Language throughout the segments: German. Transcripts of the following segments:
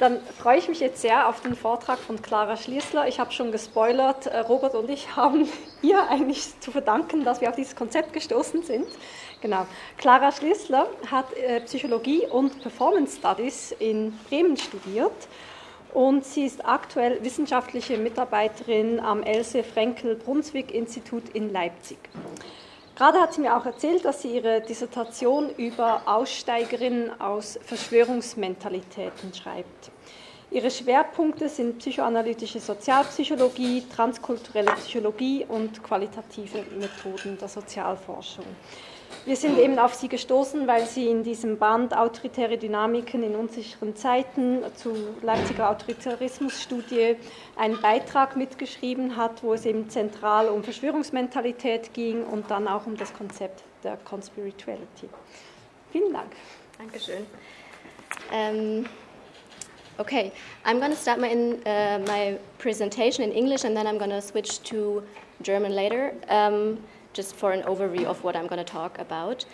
dann freue ich mich jetzt sehr auf den Vortrag von Clara Schließler. Ich habe schon gespoilert, äh, Robert und ich haben ihr eigentlich zu verdanken, dass wir auf dieses Konzept gestoßen sind. Genau. Clara Schließler hat äh, Psychologie und Performance Studies in Bremen studiert und sie ist aktuell wissenschaftliche Mitarbeiterin am Else Frenkel Brunswick Institut in Leipzig. Gerade hat sie mir auch erzählt, dass sie ihre Dissertation über Aussteigerinnen aus Verschwörungsmentalitäten schreibt. Ihre Schwerpunkte sind psychoanalytische Sozialpsychologie, transkulturelle Psychologie und qualitative Methoden der Sozialforschung. Wir sind eben auf sie gestoßen, weil sie in diesem Band Autoritäre Dynamiken in unsicheren Zeiten zu Leipziger Autoritarismusstudie einen Beitrag mitgeschrieben hat, wo es eben zentral um Verschwörungsmentalität ging und dann auch um das Konzept der Conspirituality. Vielen Dank. Dankeschön. Um, okay, I'm going to start my, in, uh, my presentation in English and then I'm going to switch to German later. Um, just for an overview of what I'm going to talk about.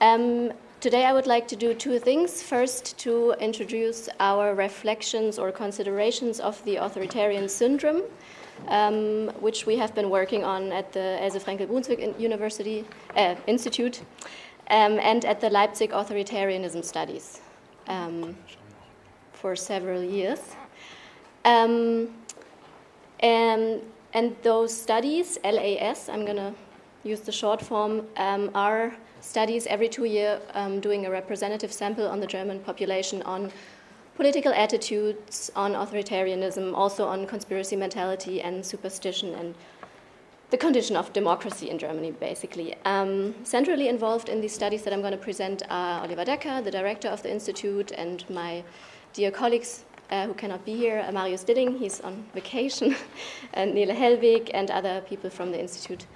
Um, today, I would like to do two things. First, to introduce our reflections or considerations of the authoritarian syndrome, um, which we have been working on at the Else Frankel Brunswick University uh, Institute um, and at the Leipzig Authoritarianism Studies um, for several years. Um, and, and those studies, LAS, I'm going to use the short form, um, are studies every two years um, doing a representative sample on the German population on political attitudes, on authoritarianism, also on conspiracy mentality and superstition and the condition of democracy in Germany, basically. Um, centrally involved in these studies that I'm going to present are Oliver Decker, the director of the Institute, and my dear colleagues uh, who cannot be here, uh, Marius Dilling, he's on vacation, and Nele Helwig, and other people from the Institute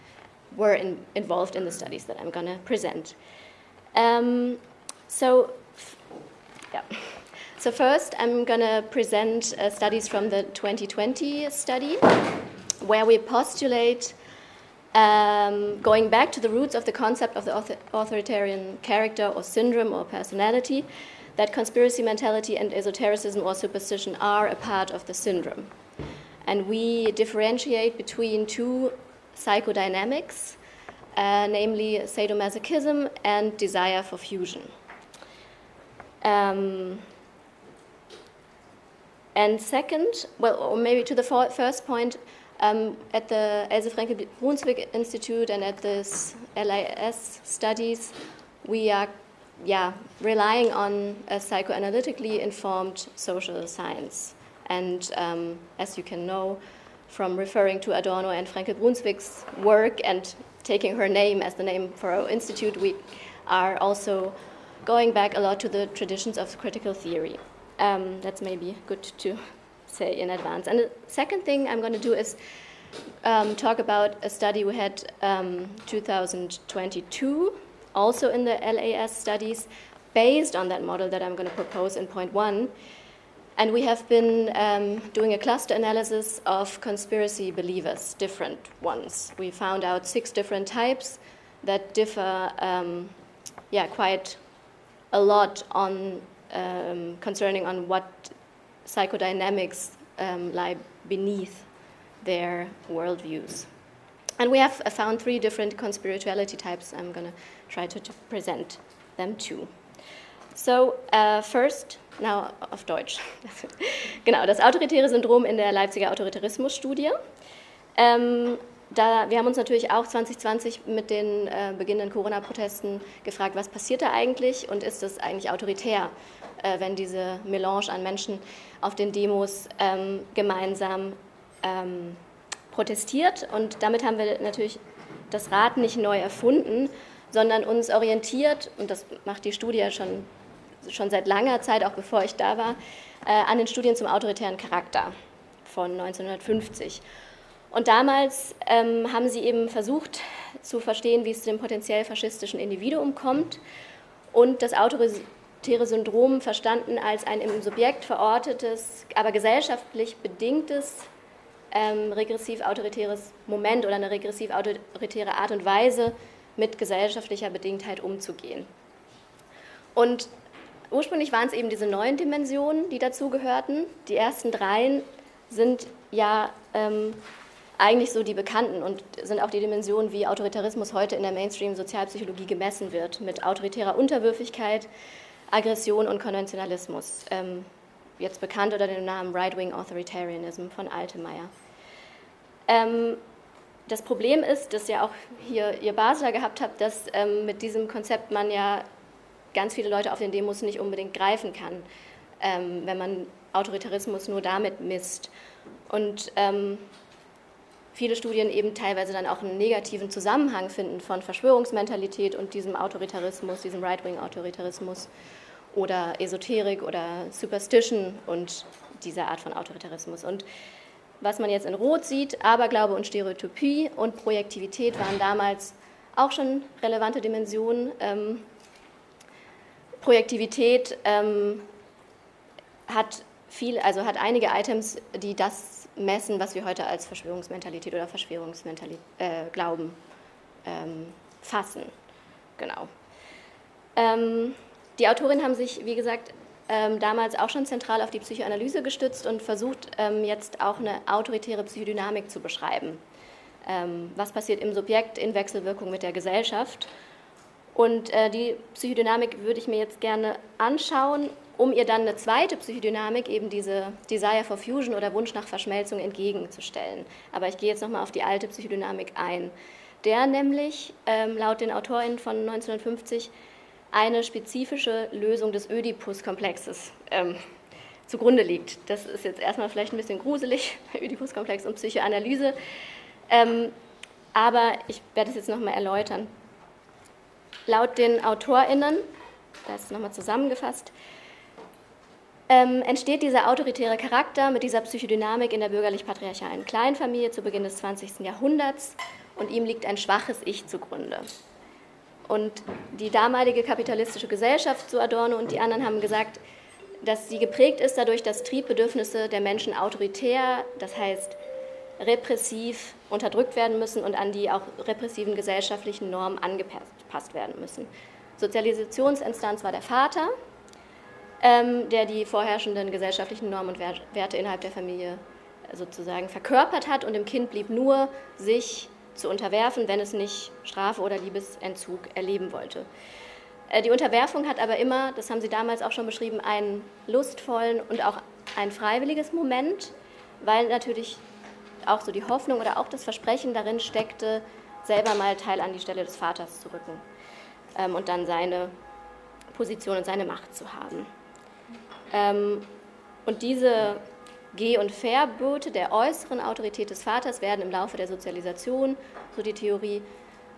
were in, involved in the studies that I'm going to present. Um, so, yeah. So first, I'm going to present uh, studies from the 2020 study, where we postulate um, going back to the roots of the concept of the author authoritarian character or syndrome or personality, that conspiracy mentality and esotericism or superstition are a part of the syndrome. And we differentiate between two psychodynamics, uh, namely sadomasochism and desire for fusion. Um, and second, well, or maybe to the first point, um, at the Else Franke Brunswick Institute and at this LIS studies, we are yeah, relying on a psychoanalytically informed social science. And um, as you can know, from referring to Adorno and Franke Brunswick's work and taking her name as the name for our institute, we are also going back a lot to the traditions of critical theory. Um, that's maybe good to say in advance. And the second thing I'm going to do is um, talk about a study we had um, 2022, also in the LAS studies, based on that model that I'm going to propose in point one. And we have been um, doing a cluster analysis of conspiracy believers, different ones. We found out six different types that differ, um, yeah, quite a lot on um, concerning on what psychodynamics um, lie beneath their worldviews. And we have found three different conspirituality types. I'm going to try to, to present them too. So, uh, first, now auf Deutsch. genau, das autoritäre Syndrom in der Leipziger Autoritarismusstudie. Ähm, da, wir haben uns natürlich auch 2020 mit den äh, beginnenden Corona-Protesten gefragt, was passiert da eigentlich und ist es eigentlich autoritär, äh, wenn diese Melange an Menschen auf den Demos ähm, gemeinsam ähm, protestiert. Und damit haben wir natürlich das Rad nicht neu erfunden, sondern uns orientiert, und das macht die Studie ja schon schon seit langer Zeit, auch bevor ich da war, äh, an den Studien zum autoritären Charakter von 1950. Und damals ähm, haben sie eben versucht zu verstehen, wie es zu dem potenziell faschistischen Individuum kommt und das autoritäre Syndrom verstanden als ein im Subjekt verortetes, aber gesellschaftlich bedingtes ähm, regressiv-autoritäres Moment oder eine regressiv-autoritäre Art und Weise, mit gesellschaftlicher Bedingtheit umzugehen. Und ursprünglich waren es eben diese neun Dimensionen, die dazugehörten. Die ersten dreien sind ja ähm, eigentlich so die bekannten und sind auch die Dimensionen, wie Autoritarismus heute in der Mainstream-Sozialpsychologie gemessen wird, mit autoritärer Unterwürfigkeit, Aggression und Konventionalismus. Ähm, jetzt bekannt unter dem Namen Right-Wing Authoritarianism von Altemeyer. Ähm, das Problem ist, dass ja auch hier ihr Basler gehabt habt, dass ähm, mit diesem Konzept man ja ganz viele Leute auf den Demos nicht unbedingt greifen kann, ähm, wenn man Autoritarismus nur damit misst. Und ähm, viele Studien eben teilweise dann auch einen negativen Zusammenhang finden von Verschwörungsmentalität und diesem Autoritarismus, diesem Right-Wing-Autoritarismus oder Esoterik oder Superstition und dieser Art von Autoritarismus. Und was man jetzt in Rot sieht, Aberglaube und Stereotypie und Projektivität waren damals auch schon relevante Dimensionen. Ähm, Projektivität ähm, hat viel, also hat einige Items, die das messen, was wir heute als Verschwörungsmentalität oder Verschwörungsmentalität äh, glauben, ähm, fassen. Genau. Ähm, die Autorinnen haben sich, wie gesagt, ähm, damals auch schon zentral auf die Psychoanalyse gestützt und versucht ähm, jetzt auch eine autoritäre Psychodynamik zu beschreiben. Ähm, was passiert im Subjekt in Wechselwirkung mit der Gesellschaft? Und äh, die Psychodynamik würde ich mir jetzt gerne anschauen, um ihr dann eine zweite Psychodynamik, eben diese Desire for Fusion oder Wunsch nach Verschmelzung entgegenzustellen. Aber ich gehe jetzt nochmal auf die alte Psychodynamik ein. Der nämlich ähm, laut den AutorInnen von 1950 eine spezifische Lösung des Ödipus-Komplexes ähm, zugrunde liegt. Das ist jetzt erstmal vielleicht ein bisschen gruselig, Ödipus-Komplex und Psychoanalyse, ähm, aber ich werde es jetzt nochmal erläutern. Laut den AutorInnen, das ist nochmal zusammengefasst, ähm, entsteht dieser autoritäre Charakter mit dieser Psychodynamik in der bürgerlich-patriarchalen Kleinfamilie zu Beginn des 20. Jahrhunderts und ihm liegt ein schwaches Ich zugrunde. Und die damalige kapitalistische Gesellschaft, so Adorno und die anderen, haben gesagt, dass sie geprägt ist dadurch, dass Triebbedürfnisse der Menschen autoritär, das heißt repressiv unterdrückt werden müssen und an die auch repressiven gesellschaftlichen Normen angepasst werden müssen. Sozialisationsinstanz war der Vater, ähm, der die vorherrschenden gesellschaftlichen Normen und Werte innerhalb der Familie sozusagen verkörpert hat und dem Kind blieb nur, sich zu unterwerfen, wenn es nicht Strafe oder Liebesentzug erleben wollte. Äh, die Unterwerfung hat aber immer, das haben Sie damals auch schon beschrieben, einen lustvollen und auch ein freiwilliges Moment, weil natürlich auch so die Hoffnung oder auch das Versprechen darin steckte, selber mal Teil an die Stelle des Vaters zu rücken ähm, und dann seine Position und seine Macht zu haben. Ähm, und diese Geh- und Verbote der äußeren Autorität des Vaters werden im Laufe der Sozialisation, so die Theorie,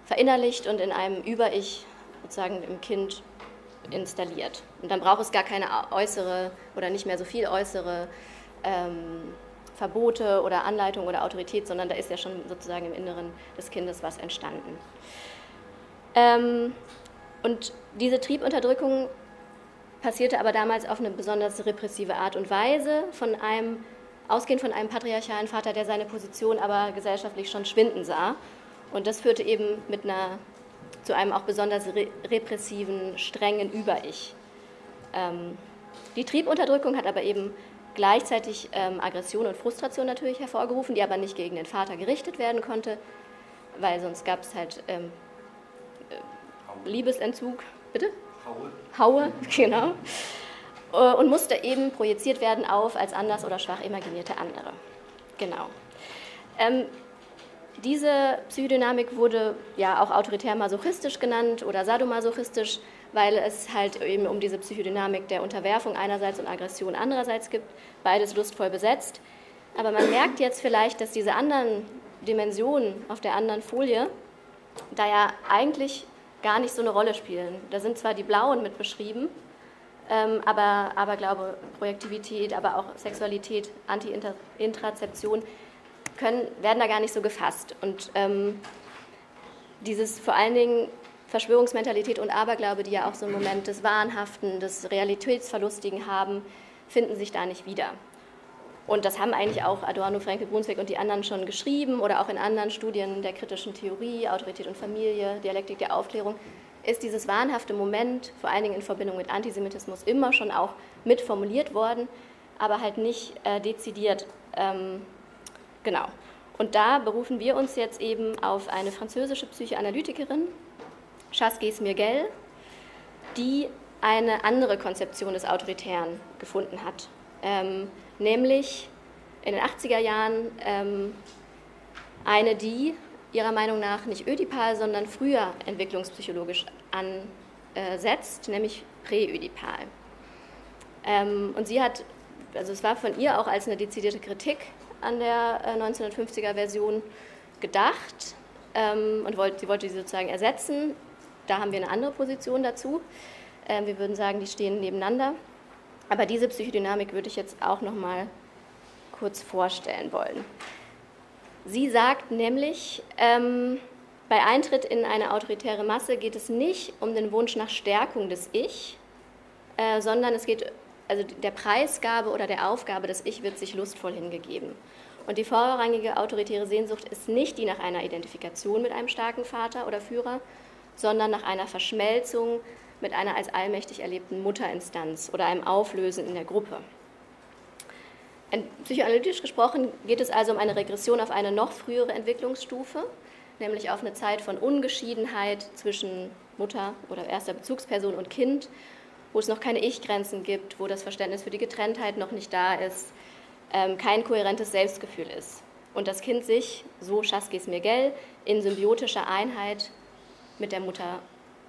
verinnerlicht und in einem Über-Ich sozusagen im Kind installiert. Und dann braucht es gar keine äußere oder nicht mehr so viel äußere ähm, Verbote oder Anleitung oder Autorität, sondern da ist ja schon sozusagen im Inneren des Kindes was entstanden. Ähm, und diese Triebunterdrückung passierte aber damals auf eine besonders repressive Art und Weise, von einem, ausgehend von einem patriarchalen Vater, der seine Position aber gesellschaftlich schon schwinden sah. Und das führte eben mit einer, zu einem auch besonders re repressiven, strengen Über-Ich. Ähm, die Triebunterdrückung hat aber eben gleichzeitig ähm, Aggression und Frustration natürlich hervorgerufen, die aber nicht gegen den Vater gerichtet werden konnte, weil sonst gab es halt ähm, äh, Liebesentzug. Bitte? Haue. Haue, genau. Äh, und musste eben projiziert werden auf als anders oder schwach imaginierte andere. Genau. Ähm, diese Psychodynamik wurde ja auch autoritär masochistisch genannt oder sadomasochistisch, weil es halt eben um diese Psychodynamik der Unterwerfung einerseits und Aggression andererseits gibt, beides lustvoll besetzt. Aber man merkt jetzt vielleicht, dass diese anderen Dimensionen auf der anderen Folie da ja eigentlich gar nicht so eine Rolle spielen. Da sind zwar die Blauen mit beschrieben, ähm, aber, aber glaube Projektivität, aber auch Sexualität, Anti-Intrazeption können, werden da gar nicht so gefasst. Und ähm, dieses vor allen Dingen Verschwörungsmentalität und Aberglaube, die ja auch so einen Moment des Wahnhaften, des Realitätsverlustigen haben, finden sich da nicht wieder. Und das haben eigentlich auch Adorno, Franke Brunswick und die anderen schon geschrieben oder auch in anderen Studien der kritischen Theorie, Autorität und Familie, Dialektik der Aufklärung, ist dieses wahnhafte Moment, vor allen Dingen in Verbindung mit Antisemitismus, immer schon auch mitformuliert worden, aber halt nicht äh, dezidiert. Ähm, genau. Und da berufen wir uns jetzt eben auf eine französische Psychoanalytikerin, Chasquez Mirgel, die eine andere Konzeption des Autoritären gefunden hat. Ähm, nämlich in den 80er Jahren ähm, eine, die ihrer Meinung nach nicht ödipal, sondern früher entwicklungspsychologisch ansetzt, nämlich präödipal. Ähm, und sie hat, also es war von ihr auch als eine dezidierte Kritik an der 1950er äh, Version gedacht ähm, und wollte, sie wollte sie sozusagen ersetzen. Da haben wir eine andere Position dazu. Ähm, wir würden sagen, die stehen nebeneinander. Aber diese Psychodynamik würde ich jetzt auch noch mal kurz vorstellen wollen. Sie sagt nämlich, ähm, bei Eintritt in eine autoritäre Masse geht es nicht um den Wunsch nach Stärkung des Ich, äh, sondern es geht, also der Preisgabe oder der Aufgabe des Ich wird sich lustvoll hingegeben. Und die vorrangige autoritäre Sehnsucht ist nicht die nach einer Identifikation mit einem starken Vater oder Führer, sondern nach einer Verschmelzung mit einer als allmächtig erlebten Mutterinstanz oder einem Auflösen in der Gruppe. Psychoanalytisch gesprochen geht es also um eine Regression auf eine noch frühere Entwicklungsstufe, nämlich auf eine Zeit von Ungeschiedenheit zwischen Mutter oder erster Bezugsperson und Kind, wo es noch keine Ich-Grenzen gibt, wo das Verständnis für die Getrenntheit noch nicht da ist, ähm, kein kohärentes Selbstgefühl ist. Und das Kind sich, so Schaskis Mirgel, in symbiotischer Einheit mit der Mutter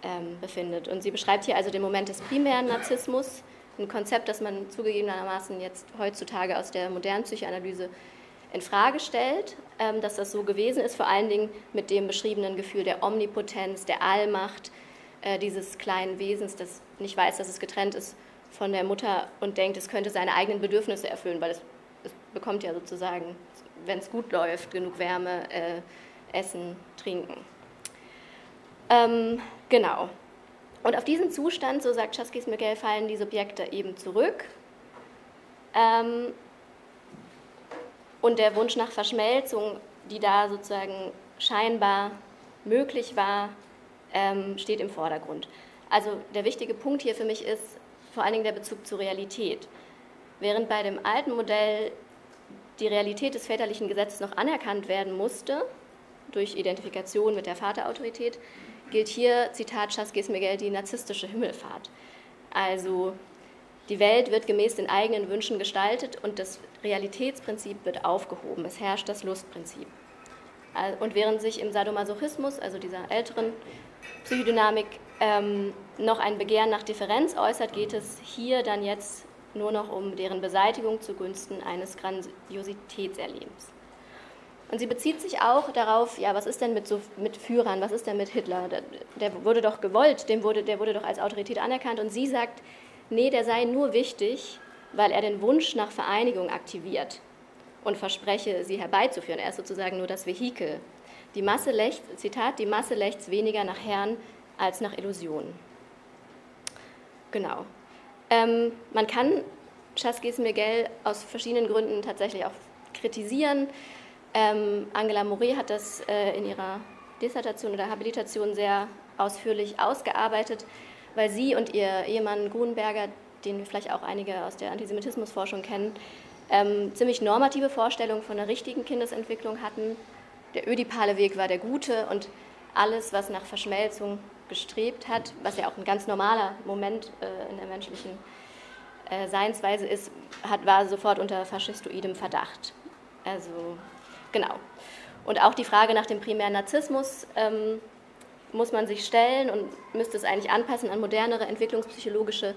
ähm, befindet. Und sie beschreibt hier also den Moment des primären Narzissmus, ein Konzept, das man zugegebenermaßen jetzt heutzutage aus der modernen Psychoanalyse in Frage stellt, ähm, dass das so gewesen ist, vor allen Dingen mit dem beschriebenen Gefühl der Omnipotenz, der Allmacht äh, dieses kleinen Wesens, das nicht weiß, dass es getrennt ist von der Mutter und denkt, es könnte seine eigenen Bedürfnisse erfüllen, weil es, es bekommt ja sozusagen, wenn es gut läuft, genug Wärme, äh, Essen, Trinken. Ähm, genau. Und auf diesen Zustand, so sagt Chaskis Miguel, fallen die Subjekte eben zurück. Ähm, und der Wunsch nach Verschmelzung, die da sozusagen scheinbar möglich war, ähm, steht im Vordergrund. Also der wichtige Punkt hier für mich ist vor allen Dingen der Bezug zur Realität. Während bei dem alten Modell die Realität des väterlichen Gesetzes noch anerkannt werden musste, durch Identifikation mit der Vaterautorität, gilt hier, Zitat Chaskis Miguel, die narzisstische Himmelfahrt. Also die Welt wird gemäß den eigenen Wünschen gestaltet und das Realitätsprinzip wird aufgehoben. Es herrscht das Lustprinzip. Und während sich im Sadomasochismus, also dieser älteren Psychodynamik, ähm, noch ein Begehren nach Differenz äußert, geht es hier dann jetzt nur noch um deren Beseitigung zugunsten eines Grandiositätserlebens. Und sie bezieht sich auch darauf, ja, was ist denn mit, so, mit Führern, was ist denn mit Hitler? Der, der wurde doch gewollt, dem wurde, der wurde doch als Autorität anerkannt. Und sie sagt, nee, der sei nur wichtig, weil er den Wunsch nach Vereinigung aktiviert und verspreche, sie herbeizuführen. Er ist sozusagen nur das Vehikel. Die Masse lechzt, Zitat, die Masse lechzt weniger nach Herrn als nach Illusionen. Genau. Ähm, man kann Chaskis Miguel aus verschiedenen Gründen tatsächlich auch kritisieren. Ähm, Angela Moret hat das äh, in ihrer Dissertation oder Habilitation sehr ausführlich ausgearbeitet, weil sie und ihr Ehemann Grunberger, den vielleicht auch einige aus der Antisemitismusforschung kennen, ähm, ziemlich normative Vorstellungen von einer richtigen Kindesentwicklung hatten. Der ödipale Weg war der gute und alles, was nach Verschmelzung gestrebt hat, was ja auch ein ganz normaler Moment äh, in der menschlichen äh, Seinsweise ist, hat, war sofort unter faschistoidem Verdacht. Also Genau. Und auch die Frage nach dem primären Narzissmus ähm, muss man sich stellen und müsste es eigentlich anpassen an modernere entwicklungspsychologische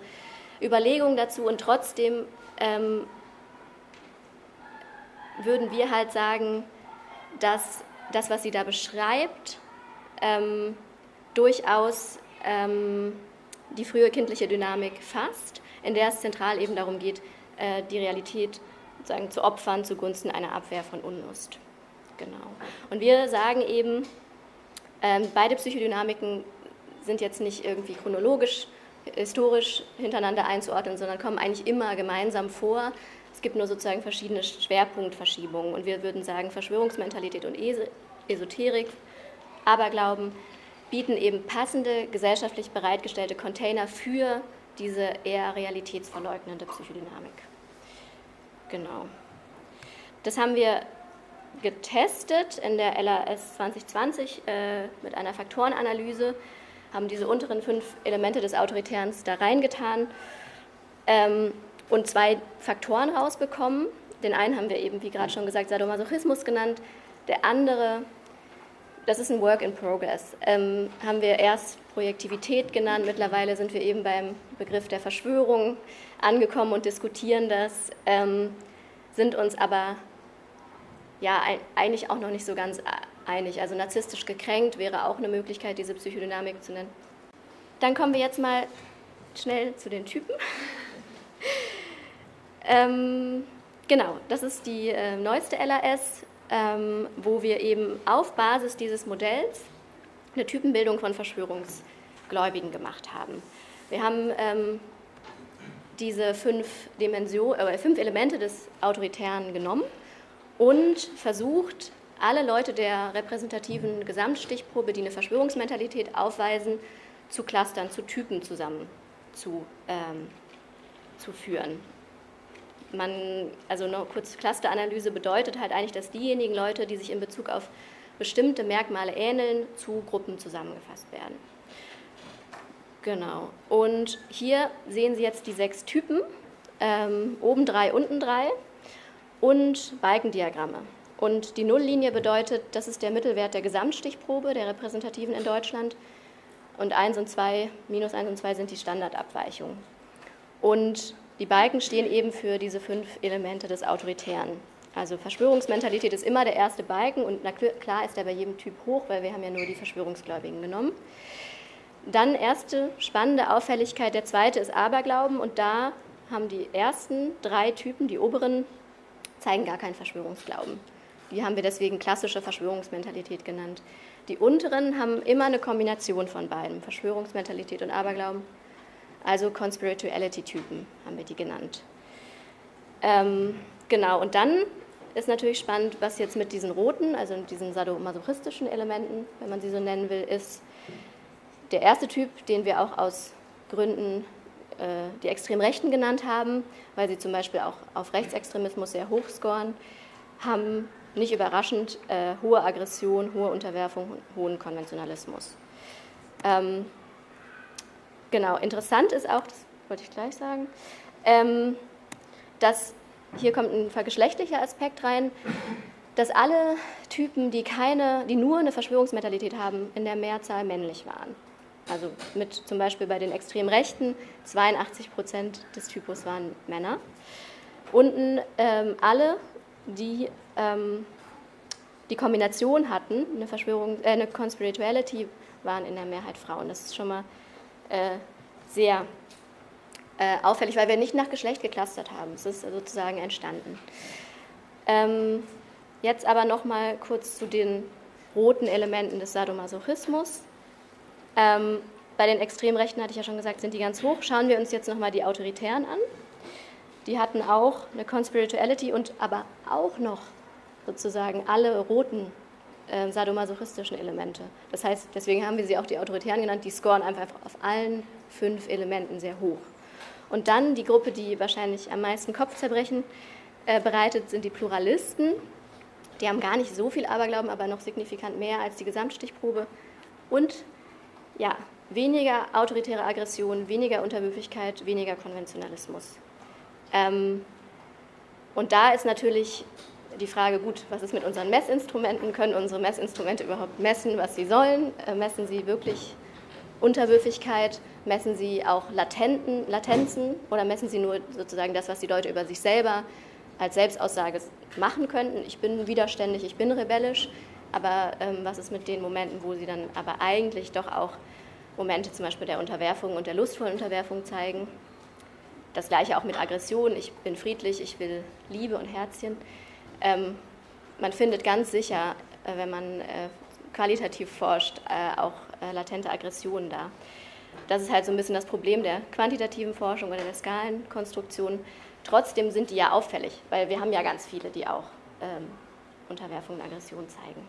Überlegungen dazu. Und trotzdem ähm, würden wir halt sagen, dass das, was sie da beschreibt, ähm, durchaus ähm, die frühe kindliche Dynamik fasst, in der es zentral eben darum geht, äh, die Realität sozusagen zu opfern zugunsten einer Abwehr von Unlust. Genau. Und wir sagen eben, ähm, beide Psychodynamiken sind jetzt nicht irgendwie chronologisch, historisch hintereinander einzuordnen, sondern kommen eigentlich immer gemeinsam vor. Es gibt nur sozusagen verschiedene Schwerpunktverschiebungen. Und wir würden sagen, Verschwörungsmentalität und Esoterik, Aberglauben bieten eben passende gesellschaftlich bereitgestellte Container für diese eher realitätsverleugnende Psychodynamik. Genau. Das haben wir getestet in der LAS 2020 äh, mit einer Faktorenanalyse, haben diese unteren fünf Elemente des Autoritären da reingetan ähm, und zwei Faktoren rausbekommen. Den einen haben wir eben, wie gerade schon gesagt, Sadomasochismus genannt. Der andere, das ist ein Work in Progress, ähm, haben wir erst Projektivität genannt. Mittlerweile sind wir eben beim Begriff der Verschwörung angekommen und diskutieren das, ähm, sind uns aber ja eigentlich auch noch nicht so ganz einig. Also narzisstisch gekränkt wäre auch eine Möglichkeit, diese Psychodynamik zu nennen. Dann kommen wir jetzt mal schnell zu den Typen. ähm, genau, das ist die äh, neueste LAS, ähm, wo wir eben auf Basis dieses Modells eine Typenbildung von Verschwörungsgläubigen gemacht haben. Wir haben ähm, diese fünf, Dimension, äh, fünf Elemente des Autoritären genommen und versucht, alle Leute der repräsentativen Gesamtstichprobe, die eine Verschwörungsmentalität aufweisen, zu Clustern, zu Typen zusammen zu, ähm, zu führen. Man, also nur kurz Clusteranalyse bedeutet halt eigentlich, dass diejenigen Leute, die sich in Bezug auf bestimmte Merkmale ähneln, zu Gruppen zusammengefasst werden. Genau. Und hier sehen Sie jetzt die sechs Typen, ähm, oben drei, unten drei und Balkendiagramme. Und die Nulllinie bedeutet, das ist der Mittelwert der Gesamtstichprobe, der repräsentativen in Deutschland. Und 1 und 2, minus 1 und 2 sind die Standardabweichungen. Und die Balken stehen eben für diese fünf Elemente des Autoritären. Also Verschwörungsmentalität ist immer der erste Balken und na klar ist er bei jedem Typ hoch, weil wir haben ja nur die Verschwörungsgläubigen genommen. Dann erste spannende Auffälligkeit, der zweite ist Aberglauben und da haben die ersten drei Typen, die oberen, zeigen gar keinen Verschwörungsglauben. Die haben wir deswegen klassische Verschwörungsmentalität genannt. Die unteren haben immer eine Kombination von beiden, Verschwörungsmentalität und Aberglauben. Also Conspirituality-Typen haben wir die genannt. Ähm, genau, und dann ist natürlich spannend, was jetzt mit diesen roten, also diesen sadomasochistischen Elementen, wenn man sie so nennen will, ist der erste Typ, den wir auch aus Gründen äh, die Extremrechten genannt haben, weil sie zum Beispiel auch auf Rechtsextremismus sehr hoch scoren, haben nicht überraschend äh, hohe Aggression, hohe Unterwerfung, hohen Konventionalismus. Ähm, genau, interessant ist auch, das wollte ich gleich sagen, ähm, dass hier kommt ein vergeschlechtlicher Aspekt rein, dass alle Typen, die keine, die nur eine Verschwörungsmentalität haben, in der Mehrzahl männlich waren. Also mit zum Beispiel bei den extrem Rechten 82 Prozent des Typus waren Männer. Unten ähm, alle, die ähm, die Kombination hatten, eine Verschwörung, äh, eine Conspirituality, waren in der Mehrheit Frauen. Das ist schon mal äh, sehr äh, auffällig, weil wir nicht nach Geschlecht geklustert haben. Es ist sozusagen entstanden. Ähm, jetzt aber noch mal kurz zu den roten Elementen des Sadomasochismus. Ähm, bei den Extremrechten hatte ich ja schon gesagt, sind die ganz hoch. Schauen wir uns jetzt noch mal die Autoritären an. Die hatten auch eine Conspirituality und aber auch noch sozusagen alle roten äh, sadomasochistischen Elemente. Das heißt, deswegen haben wir sie auch die Autoritären genannt, die scoren einfach auf allen fünf Elementen sehr hoch. Und dann die Gruppe, die wahrscheinlich am meisten Kopfzerbrechen äh, bereitet, sind die Pluralisten. Die haben gar nicht so viel Aberglauben, aber noch signifikant mehr als die Gesamtstichprobe. Und ja, weniger autoritäre Aggression, weniger Unterwürfigkeit, weniger Konventionalismus. Ähm, und da ist natürlich die Frage, gut, was ist mit unseren Messinstrumenten? Können unsere Messinstrumente überhaupt messen, was sie sollen? Äh, messen sie wirklich Unterwürfigkeit? Messen sie auch Latenten, Latenzen oder messen sie nur sozusagen das, was die Leute über sich selber als Selbstaussage machen könnten? Ich bin widerständig, ich bin rebellisch, aber ähm, was ist mit den Momenten, wo sie dann aber eigentlich doch auch Momente zum Beispiel der Unterwerfung und der lustvollen Unterwerfung zeigen? Das gleiche auch mit Aggression. Ich bin friedlich, ich will Liebe und Herzchen. Ähm, man findet ganz sicher, äh, wenn man äh, qualitativ forscht, äh, auch äh, latente Aggressionen da. Das ist halt so ein bisschen das Problem der quantitativen Forschung oder der Skalenkonstruktion. Trotzdem sind die ja auffällig, weil wir haben ja ganz viele, die auch ähm, Unterwerfung und Aggression zeigen.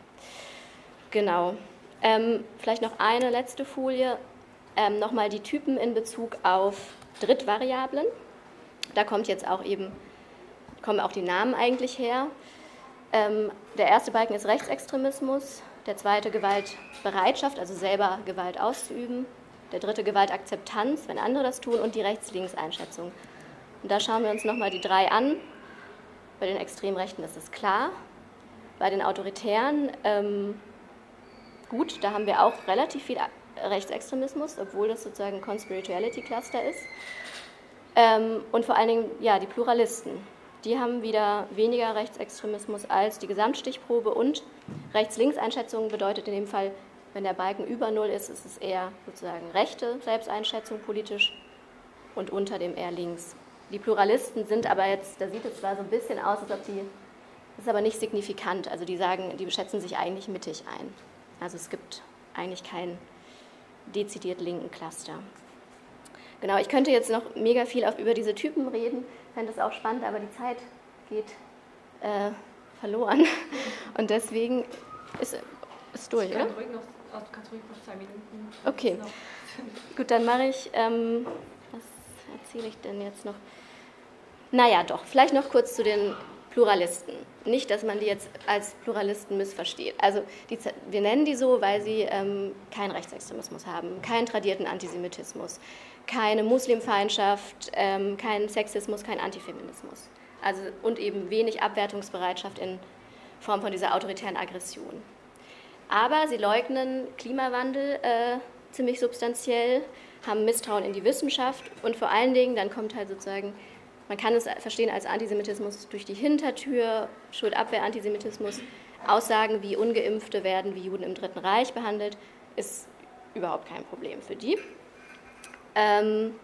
Genau. Ähm, vielleicht noch eine letzte Folie, ähm, nochmal die Typen in Bezug auf Drittvariablen. Da kommt jetzt auch eben, kommen auch die Namen eigentlich her. Ähm, der erste Balken ist Rechtsextremismus, der zweite Gewaltbereitschaft, also selber Gewalt auszuüben, der dritte Gewaltakzeptanz, wenn andere das tun, und die Rechts-Links-Einschätzung. Und da schauen wir uns nochmal die drei an. Bei den Extremrechten ist es klar. Bei den Autoritären, ähm, gut, da haben wir auch relativ viel Rechtsextremismus, obwohl das sozusagen ein Conspirituality-Cluster ist. Ähm, und vor allen Dingen, ja, die Pluralisten. Die haben wieder weniger Rechtsextremismus als die Gesamtstichprobe und Rechts-Links-Einschätzung bedeutet in dem Fall, wenn der Balken über Null ist, ist es eher sozusagen rechte Selbsteinschätzung politisch und unter dem eher links. Die Pluralisten sind aber jetzt, da sieht es zwar so ein bisschen aus, als ob die, ist aber nicht signifikant. Also die sagen, die schätzen sich eigentlich mittig ein. Also es gibt eigentlich keinen dezidiert linken Cluster. Genau, ich könnte jetzt noch mega viel auf, über diese Typen reden, fände es auch spannend, aber die Zeit geht äh, verloren. Und deswegen ist es durch, oder? Ruhig noch, also kannst ruhig noch zwei Minuten. Okay. Gut, dann mache ich, ähm, was erzähle ich denn jetzt noch? Naja, doch, vielleicht noch kurz zu den Pluralisten. Nicht, dass man die jetzt als Pluralisten missversteht. Also die, wir nennen die so, weil sie ähm, keinen Rechtsextremismus haben, keinen tradierten Antisemitismus, keine Muslimfeindschaft, ähm, keinen Sexismus, keinen Antifeminismus. Also, und eben wenig Abwertungsbereitschaft in Form von dieser autoritären Aggression. Aber sie leugnen Klimawandel äh, ziemlich substanziell, haben Misstrauen in die Wissenschaft und vor allen Dingen, dann kommt halt sozusagen man kann es verstehen als Antisemitismus durch die Hintertür, Schuldabwehr-Antisemitismus. Aussagen wie Ungeimpfte werden wie Juden im Dritten Reich behandelt, ist überhaupt kein Problem für die. Ähm,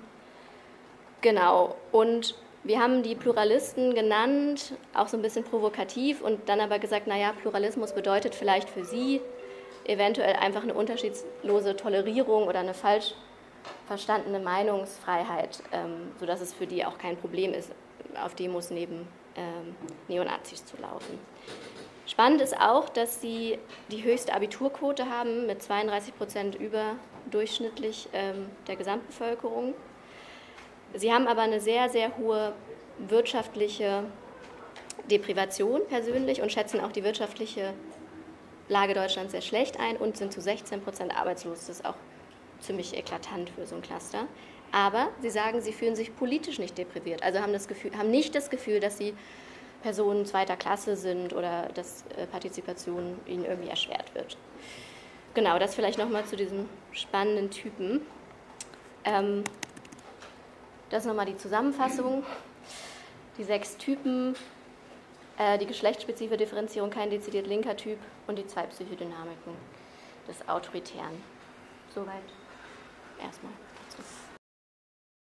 genau, und wir haben die Pluralisten genannt, auch so ein bisschen provokativ und dann aber gesagt, naja, Pluralismus bedeutet vielleicht für sie eventuell einfach eine unterschiedslose Tolerierung oder eine falsch verstandene Meinungsfreiheit, ähm, sodass es für die auch kein Problem ist, auf Demos neben ähm, Neonazis zu laufen. Spannend ist auch, dass sie die höchste Abiturquote haben mit 32 Prozent überdurchschnittlich ähm, der Gesamtbevölkerung. Sie haben aber eine sehr, sehr hohe wirtschaftliche Deprivation persönlich und schätzen auch die wirtschaftliche Lage Deutschlands sehr schlecht ein und sind zu 16 Prozent arbeitslos. Das ist auch ziemlich eklatant für so ein Cluster. Aber sie sagen, sie fühlen sich politisch nicht depriviert, also haben, das Gefühl, haben nicht das Gefühl, dass sie Personen zweiter Klasse sind oder dass äh, Partizipation ihnen irgendwie erschwert wird. Genau, das vielleicht nochmal zu diesem spannenden Typen. Ähm, das nochmal die Zusammenfassung. Die sechs Typen, äh, die geschlechtsspezifische Differenzierung, kein dezidiert linker Typ und die zwei Psychodynamiken des Autoritären. Soweit erstmal.